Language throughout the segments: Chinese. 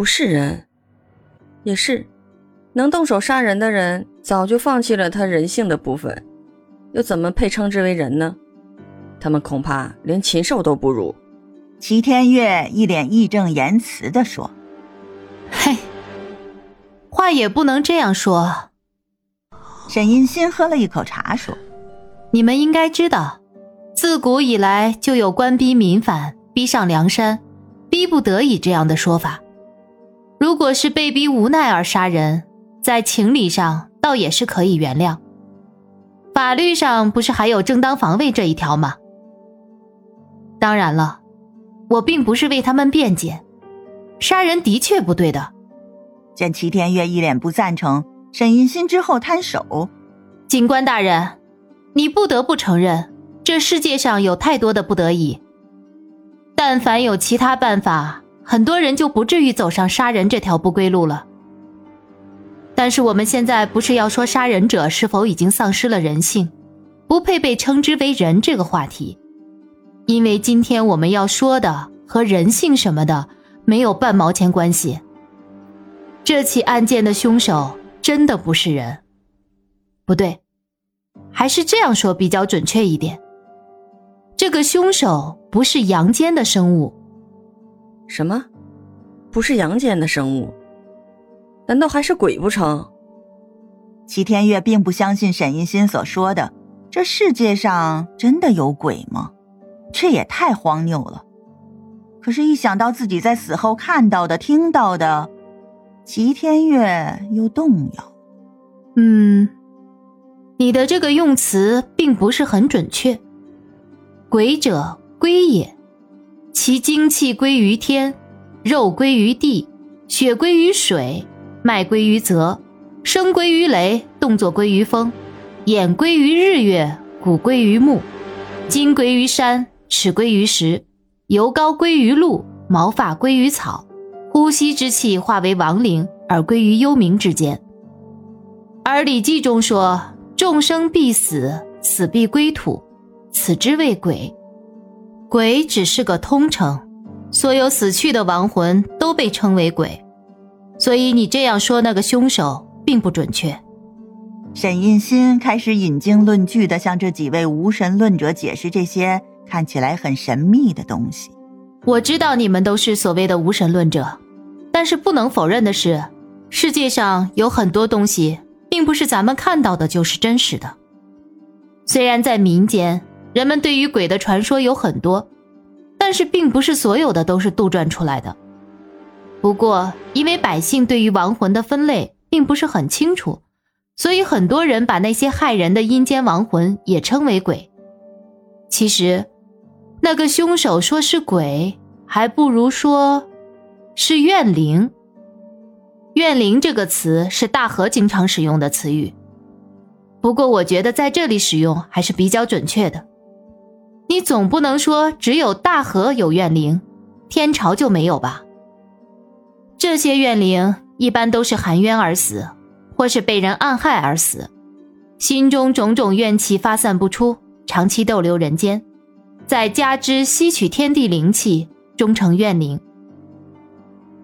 不是人，也是能动手杀人的人，早就放弃了他人性的部分，又怎么配称之为人呢？他们恐怕连禽兽都不如。齐天月一脸义正言辞地说：“嘿，话也不能这样说。”沈银心喝了一口茶说：“你们应该知道，自古以来就有官逼民反、逼上梁山、逼不得已这样的说法。如果是被逼无奈而杀人，在情理上倒也是可以原谅。法律上不是还有正当防卫这一条吗？当然了。”我并不是为他们辩解，杀人的确不对的。见齐天月一脸不赞成，沈银心之后摊手：“警官大人，你不得不承认，这世界上有太多的不得已。但凡有其他办法，很多人就不至于走上杀人这条不归路了。但是我们现在不是要说杀人者是否已经丧失了人性，不配被称之为人这个话题。”因为今天我们要说的和人性什么的没有半毛钱关系。这起案件的凶手真的不是人，不对，还是这样说比较准确一点。这个凶手不是阳间的生物。什么？不是阳间的生物？难道还是鬼不成？齐天月并不相信沈一心所说的，这世界上真的有鬼吗？这也太荒谬了！可是，一想到自己在死后看到的、听到的，齐天月又动摇。嗯，你的这个用词并不是很准确。鬼者，归也，其精气归于天，肉归于地，血归于水，脉归于泽，声归于雷，动作归于风，眼归于日月，骨归于木，筋归于山。齿归于石，油膏归于露，毛发归于草，呼吸之气化为亡灵而归于幽冥之间。而《礼记》中说：“众生必死，死必归土，此之谓鬼。”鬼只是个通称，所有死去的亡魂都被称为鬼。所以你这样说那个凶手并不准确。沈印心开始引经论据的向这几位无神论者解释这些。看起来很神秘的东西，我知道你们都是所谓的无神论者，但是不能否认的是，世界上有很多东西，并不是咱们看到的就是真实的。虽然在民间，人们对于鬼的传说有很多，但是并不是所有的都是杜撰出来的。不过，因为百姓对于亡魂的分类并不是很清楚，所以很多人把那些害人的阴间亡魂也称为鬼。其实。那个凶手说是鬼，还不如说是怨灵。怨灵这个词是大河经常使用的词语，不过我觉得在这里使用还是比较准确的。你总不能说只有大河有怨灵，天朝就没有吧？这些怨灵一般都是含冤而死，或是被人暗害而死，心中种种怨气发散不出，长期逗留人间。再加之吸取天地灵气，终成怨灵。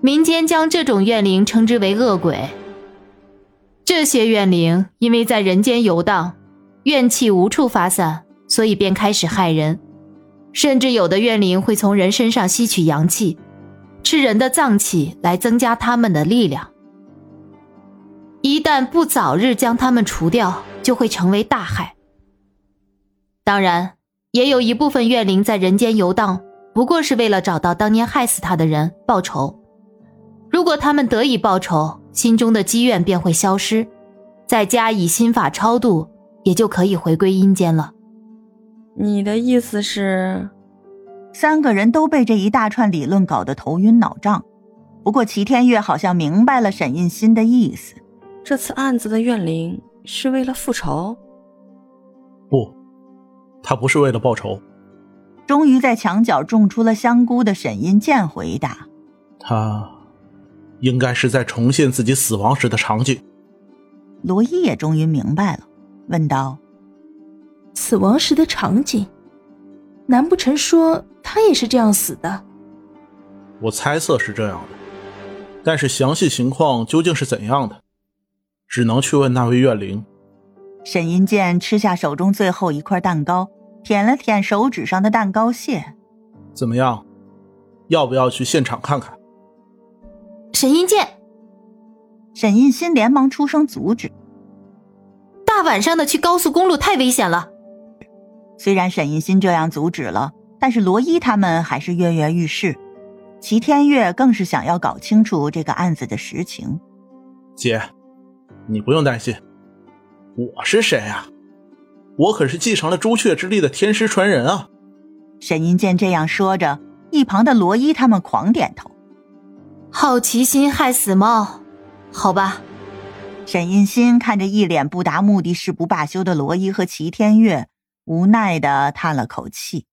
民间将这种怨灵称之为恶鬼。这些怨灵因为在人间游荡，怨气无处发散，所以便开始害人。甚至有的怨灵会从人身上吸取阳气，吃人的脏器来增加他们的力量。一旦不早日将他们除掉，就会成为大害。当然。也有一部分怨灵在人间游荡，不过是为了找到当年害死他的人报仇。如果他们得以报仇，心中的积怨便会消失，再加以心法超度，也就可以回归阴间了。你的意思是？三个人都被这一大串理论搞得头晕脑胀。不过齐天月好像明白了沈印心的意思，这次案子的怨灵是为了复仇？不。他不是为了报仇。终于在墙角种出了香菇的沈印剑回答：“他应该是在重现自己死亡时的场景。”罗伊也终于明白了，问道：“死亡时的场景？难不成说他也是这样死的？”我猜测是这样的。但是详细情况究竟是怎样的，只能去问那位怨灵。沈银剑吃下手中最后一块蛋糕，舔了舔手指上的蛋糕屑。怎么样？要不要去现场看看？沈银剑，沈印心连忙出声阻止。大晚上的去高速公路太危险了。虽然沈一心这样阻止了，但是罗伊他们还是跃跃欲试。齐天月更是想要搞清楚这个案子的实情。姐，你不用担心，我是谁啊？我可是继承了朱雀之力的天师传人啊！沈银剑这样说着，一旁的罗伊他们狂点头。好奇心害死猫，好吧。沈印心看着一脸不达目的誓不罢休的罗伊和齐天月，无奈的叹了口气。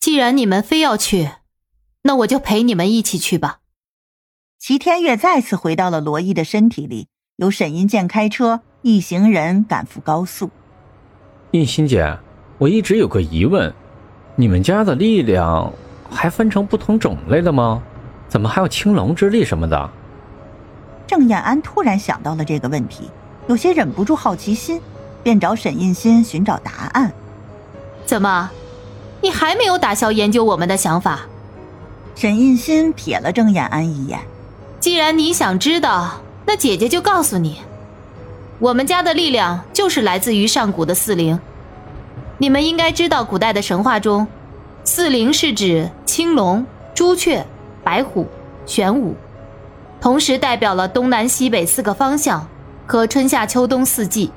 既然你们非要去，那我就陪你们一起去吧。齐天月再次回到了罗伊的身体里，由沈银剑开车，一行人赶赴高速。印心姐，我一直有个疑问，你们家的力量还分成不同种类的吗？怎么还有青龙之力什么的？郑燕安突然想到了这个问题，有些忍不住好奇心，便找沈印心寻找答案。怎么，你还没有打消研究我们的想法？沈印心瞥了郑燕安一眼。既然你想知道，那姐姐就告诉你，我们家的力量就是来自于上古的四灵。你们应该知道，古代的神话中，四灵是指青龙、朱雀、白虎、玄武，同时代表了东南西北四个方向和春夏秋冬四季。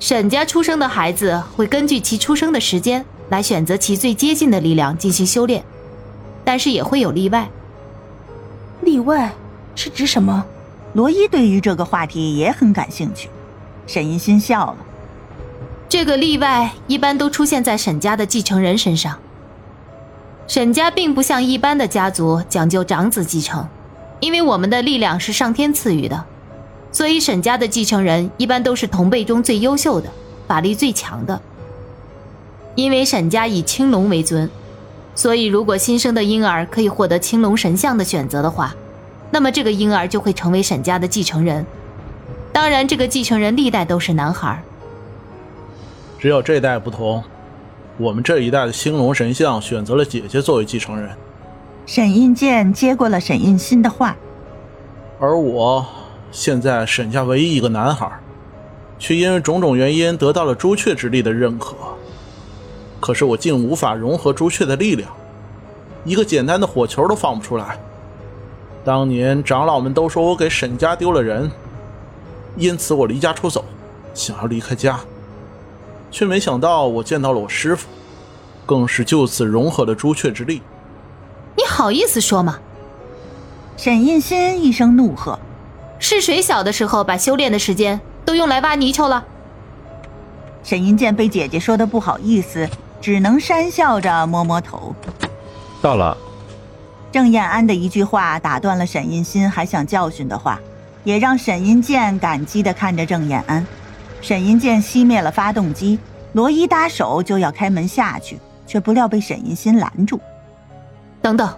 沈家出生的孩子会根据其出生的时间来选择其最接近的力量进行修炼，但是也会有例外。例外是指什么？罗伊对于这个话题也很感兴趣。沈银心笑了。这个例外一般都出现在沈家的继承人身上。沈家并不像一般的家族讲究长子继承，因为我们的力量是上天赐予的，所以沈家的继承人一般都是同辈中最优秀的，法力最强的。因为沈家以青龙为尊。所以，如果新生的婴儿可以获得青龙神像的选择的话，那么这个婴儿就会成为沈家的继承人。当然，这个继承人历代都是男孩。只有这代不同，我们这一代的青龙神像选择了姐姐作为继承人。沈印剑接过了沈印心的话，而我现在沈家唯一一个男孩，却因为种种原因得到了朱雀之力的认可。可是我竟无法融合朱雀的力量，一个简单的火球都放不出来。当年长老们都说我给沈家丢了人，因此我离家出走，想要离开家，却没想到我见到了我师傅，更是就此融合了朱雀之力。你好意思说吗？沈印心一声怒喝：“是谁小的时候把修炼的时间都用来挖泥鳅了？”沈银剑被姐姐说的不好意思。只能讪笑着摸摸头。到了。郑燕安的一句话打断了沈银心还想教训的话，也让沈银剑感激地看着郑燕安。沈银剑熄灭了发动机，罗伊搭手就要开门下去，却不料被沈银心拦住。等等，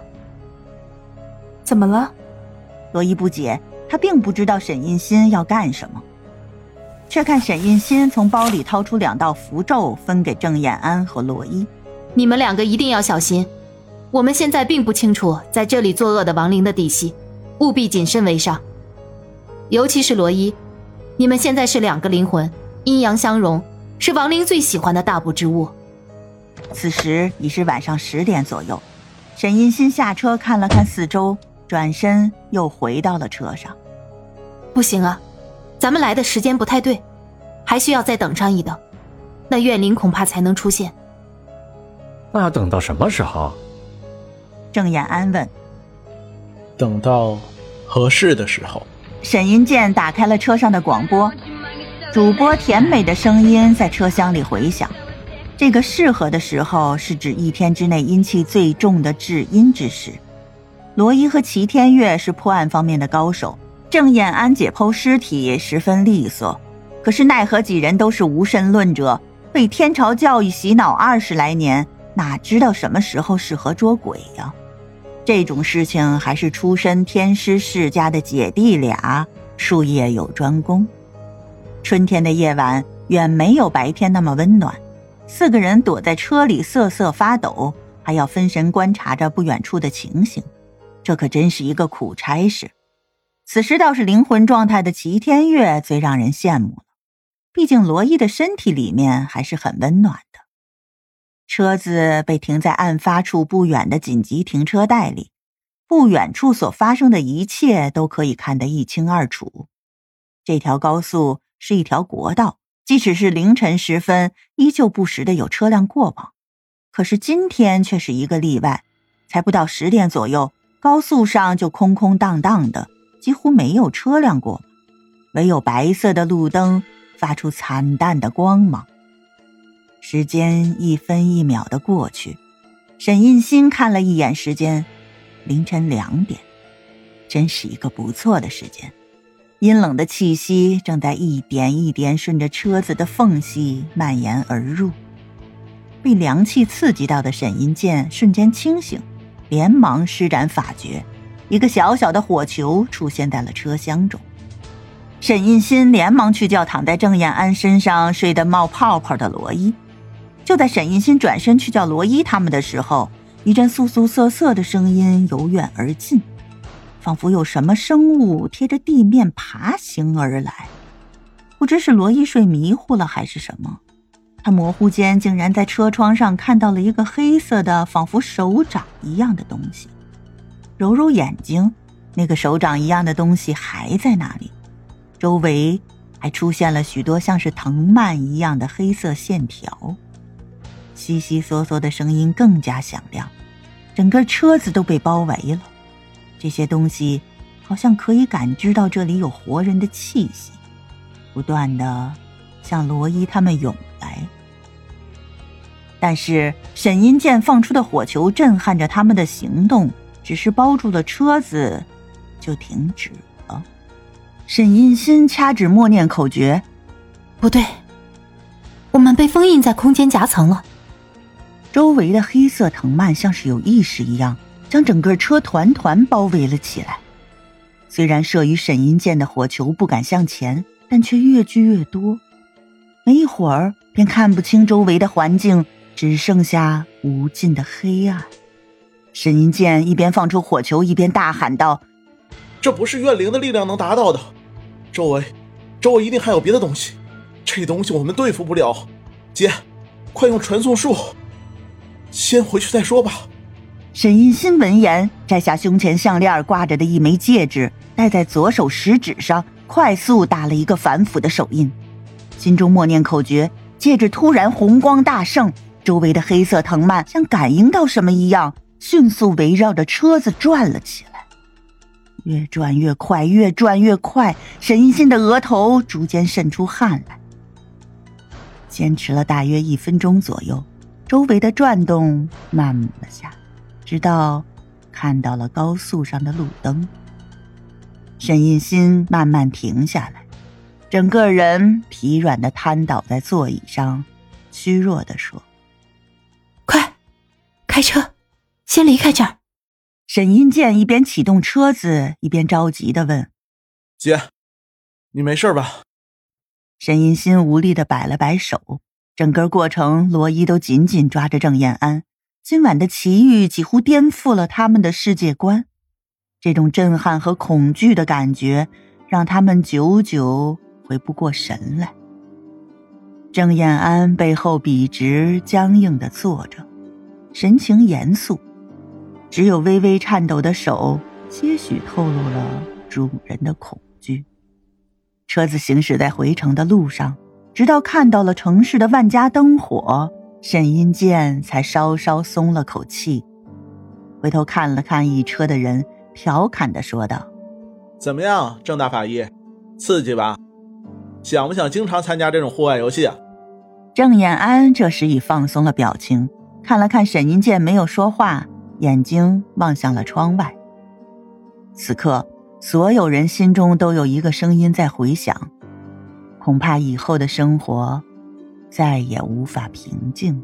怎么了？罗伊不解，他并不知道沈印心要干什么。却看沈印心从包里掏出两道符咒，分给郑燕安和罗伊。你们两个一定要小心。我们现在并不清楚在这里作恶的亡灵的底细，务必谨慎为上。尤其是罗伊，你们现在是两个灵魂，阴阳相融，是亡灵最喜欢的大补之物。此时已是晚上十点左右，沈印心下车看了看四周，转身又回到了车上。不行啊！咱们来的时间不太对，还需要再等上一等，那怨灵恐怕才能出现。那要等到什么时候？郑燕安问。等到合适的时候。沈银剑打开了车上的广播，主播甜美的声音在车厢里回响。这个适合的时候是指一天之内阴气最重的至阴之时。罗伊和齐天月是破案方面的高手。郑燕安解剖尸体十分利索，可是奈何几人都是无神论者，被天朝教育洗脑二十来年，哪知道什么时候适合捉鬼呀？这种事情还是出身天师世家的姐弟俩术业有专攻。春天的夜晚远没有白天那么温暖，四个人躲在车里瑟瑟发抖，还要分神观察着不远处的情形，这可真是一个苦差事。此时倒是灵魂状态的齐天月最让人羡慕了，毕竟罗伊的身体里面还是很温暖的。车子被停在案发处不远的紧急停车带里，不远处所发生的一切都可以看得一清二楚。这条高速是一条国道，即使是凌晨时分，依旧不时的有车辆过往。可是今天却是一个例外，才不到十点左右，高速上就空空荡荡的。几乎没有车辆过，唯有白色的路灯发出惨淡的光芒。时间一分一秒的过去，沈印心看了一眼时间，凌晨两点，真是一个不错的时间。阴冷的气息正在一点一点顺着车子的缝隙蔓延而入。被凉气刺激到的沈印剑瞬间清醒，连忙施展法诀。一个小小的火球出现在了车厢中，沈印心连忙去叫躺在郑延安身上睡得冒泡泡的罗伊。就在沈印心转身去叫罗伊他们的时候，一阵簌簌瑟瑟的声音由远而近，仿佛有什么生物贴着地面爬行而来。不知是罗伊睡迷糊了还是什么，他模糊间竟然在车窗上看到了一个黑色的，仿佛手掌一样的东西。揉揉眼睛，那个手掌一样的东西还在那里，周围还出现了许多像是藤蔓一样的黑色线条，悉悉嗦嗦的声音更加响亮，整个车子都被包围了。这些东西好像可以感知到这里有活人的气息，不断的向罗伊他们涌来。但是沈音剑放出的火球震撼着他们的行动。只是包住了车子，就停止了。沈印心掐指默念口诀：“不对，我们被封印在空间夹层了。”周围的黑色藤蔓像是有意识一样，将整个车团团包围了起来。虽然射于沈音剑的火球不敢向前，但却越聚越多。没一会儿，便看不清周围的环境，只剩下无尽的黑暗。沈银剑一边放出火球，一边大喊道：“这不是怨灵的力量能达到的，周围，周围一定还有别的东西。这东西我们对付不了。姐，快用传送术，先回去再说吧。”沈银心闻言，摘下胸前项链挂着的一枚戒指，戴在左手食指上，快速打了一个反腐的手印，心中默念口诀，戒指突然红光大盛，周围的黑色藤蔓像感应到什么一样。迅速围绕着车子转了起来，越转越快，越转越快。沈一心的额头逐渐渗出汗来。坚持了大约一分钟左右，周围的转动慢了下，直到看到了高速上的路灯。沈一心慢慢停下来，整个人疲软的瘫倒在座椅上，虚弱的说：“快，开车。”先离开这儿。沈音健一边启动车子，一边着急的问：“姐，你没事吧？”沈音心无力的摆了摆手。整个过程，罗伊都紧紧抓着郑燕安。今晚的奇遇几乎颠覆了他们的世界观。这种震撼和恐惧的感觉，让他们久久回不过神来。郑燕安背后笔直僵硬的坐着，神情严肃。只有微微颤抖的手，些许透露了主人的恐惧。车子行驶在回城的路上，直到看到了城市的万家灯火，沈英健才稍稍松了口气。回头看了看一车的人，调侃的说道：“怎么样，郑大法医，刺激吧？想不想经常参加这种户外游戏啊？”郑延安这时已放松了表情，看了看沈英健，没有说话。眼睛望向了窗外。此刻，所有人心中都有一个声音在回响：恐怕以后的生活再也无法平静。